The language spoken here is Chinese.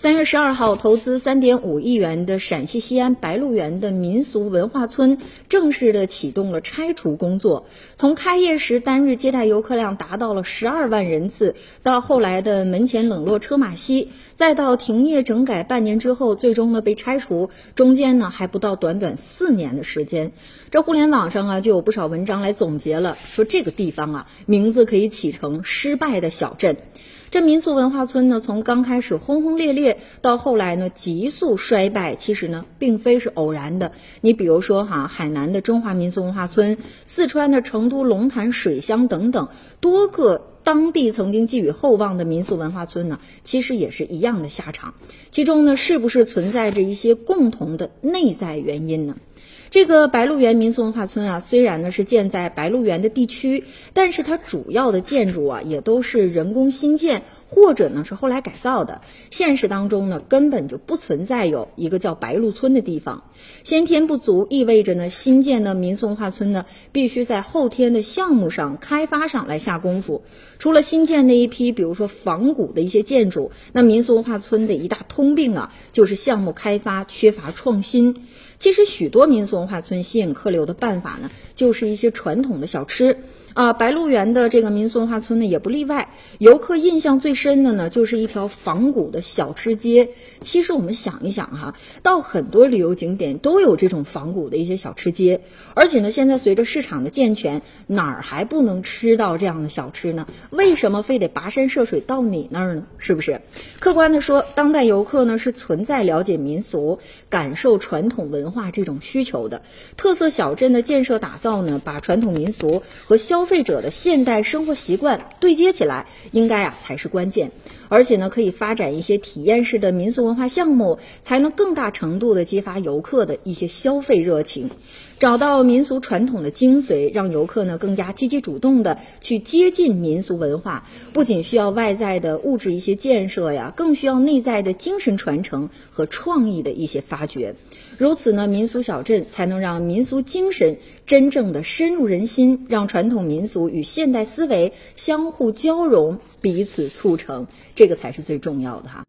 三月十二号，投资三点五亿元的陕西西安白鹿原的民俗文化村正式的启动了拆除工作。从开业时单日接待游客量达到了十二万人次，到后来的门前冷落车马稀，再到停业整改半年之后，最终呢被拆除，中间呢还不到短短四年的时间。这互联网上啊就有不少文章来总结了，说这个地方啊名字可以起成“失败的小镇”。这民俗文化村呢，从刚开始轰轰烈烈，到后来呢急速衰败，其实呢并非是偶然的。你比如说哈，海南的中华民族文化村，四川的成都龙潭水乡等等，多个当地曾经寄予厚望的民俗文化村呢，其实也是一样的下场。其中呢，是不是存在着一些共同的内在原因呢？这个白鹿原民俗文化村啊，虽然呢是建在白鹿原的地区，但是它主要的建筑啊也都是人工新建或者呢是后来改造的。现实当中呢根本就不存在有一个叫白鹿村的地方。先天不足意味着呢新建的民俗文化村呢必须在后天的项目上开发上来下功夫。除了新建那一批，比如说仿古的一些建筑，那民俗文化村的一大通病啊就是项目开发缺乏创新。其实许多民俗文化村吸引客流的办法呢，就是一些传统的小吃。啊，白鹿原的这个民俗文化村呢也不例外。游客印象最深的呢，就是一条仿古的小吃街。其实我们想一想哈，到很多旅游景点都有这种仿古的一些小吃街。而且呢，现在随着市场的健全，哪儿还不能吃到这样的小吃呢？为什么非得跋山涉水到你那儿呢？是不是？客观的说，当代游客呢是存在了解民俗、感受传统文化这种需求的。特色小镇的建设打造呢，把传统民俗和消消费者的现代生活习惯对接起来，应该啊才是关键。而且呢，可以发展一些体验式的民俗文化项目，才能更大程度的激发游客的一些消费热情，找到民俗传统的精髓，让游客呢更加积极主动的去接近民俗文化。不仅需要外在的物质一些建设呀，更需要内在的精神传承和创意的一些发掘。如此呢，民俗小镇才能让民俗精神真正的深入人心，让传统民民俗与现代思维相互交融，彼此促成。这个才是最重要的哈。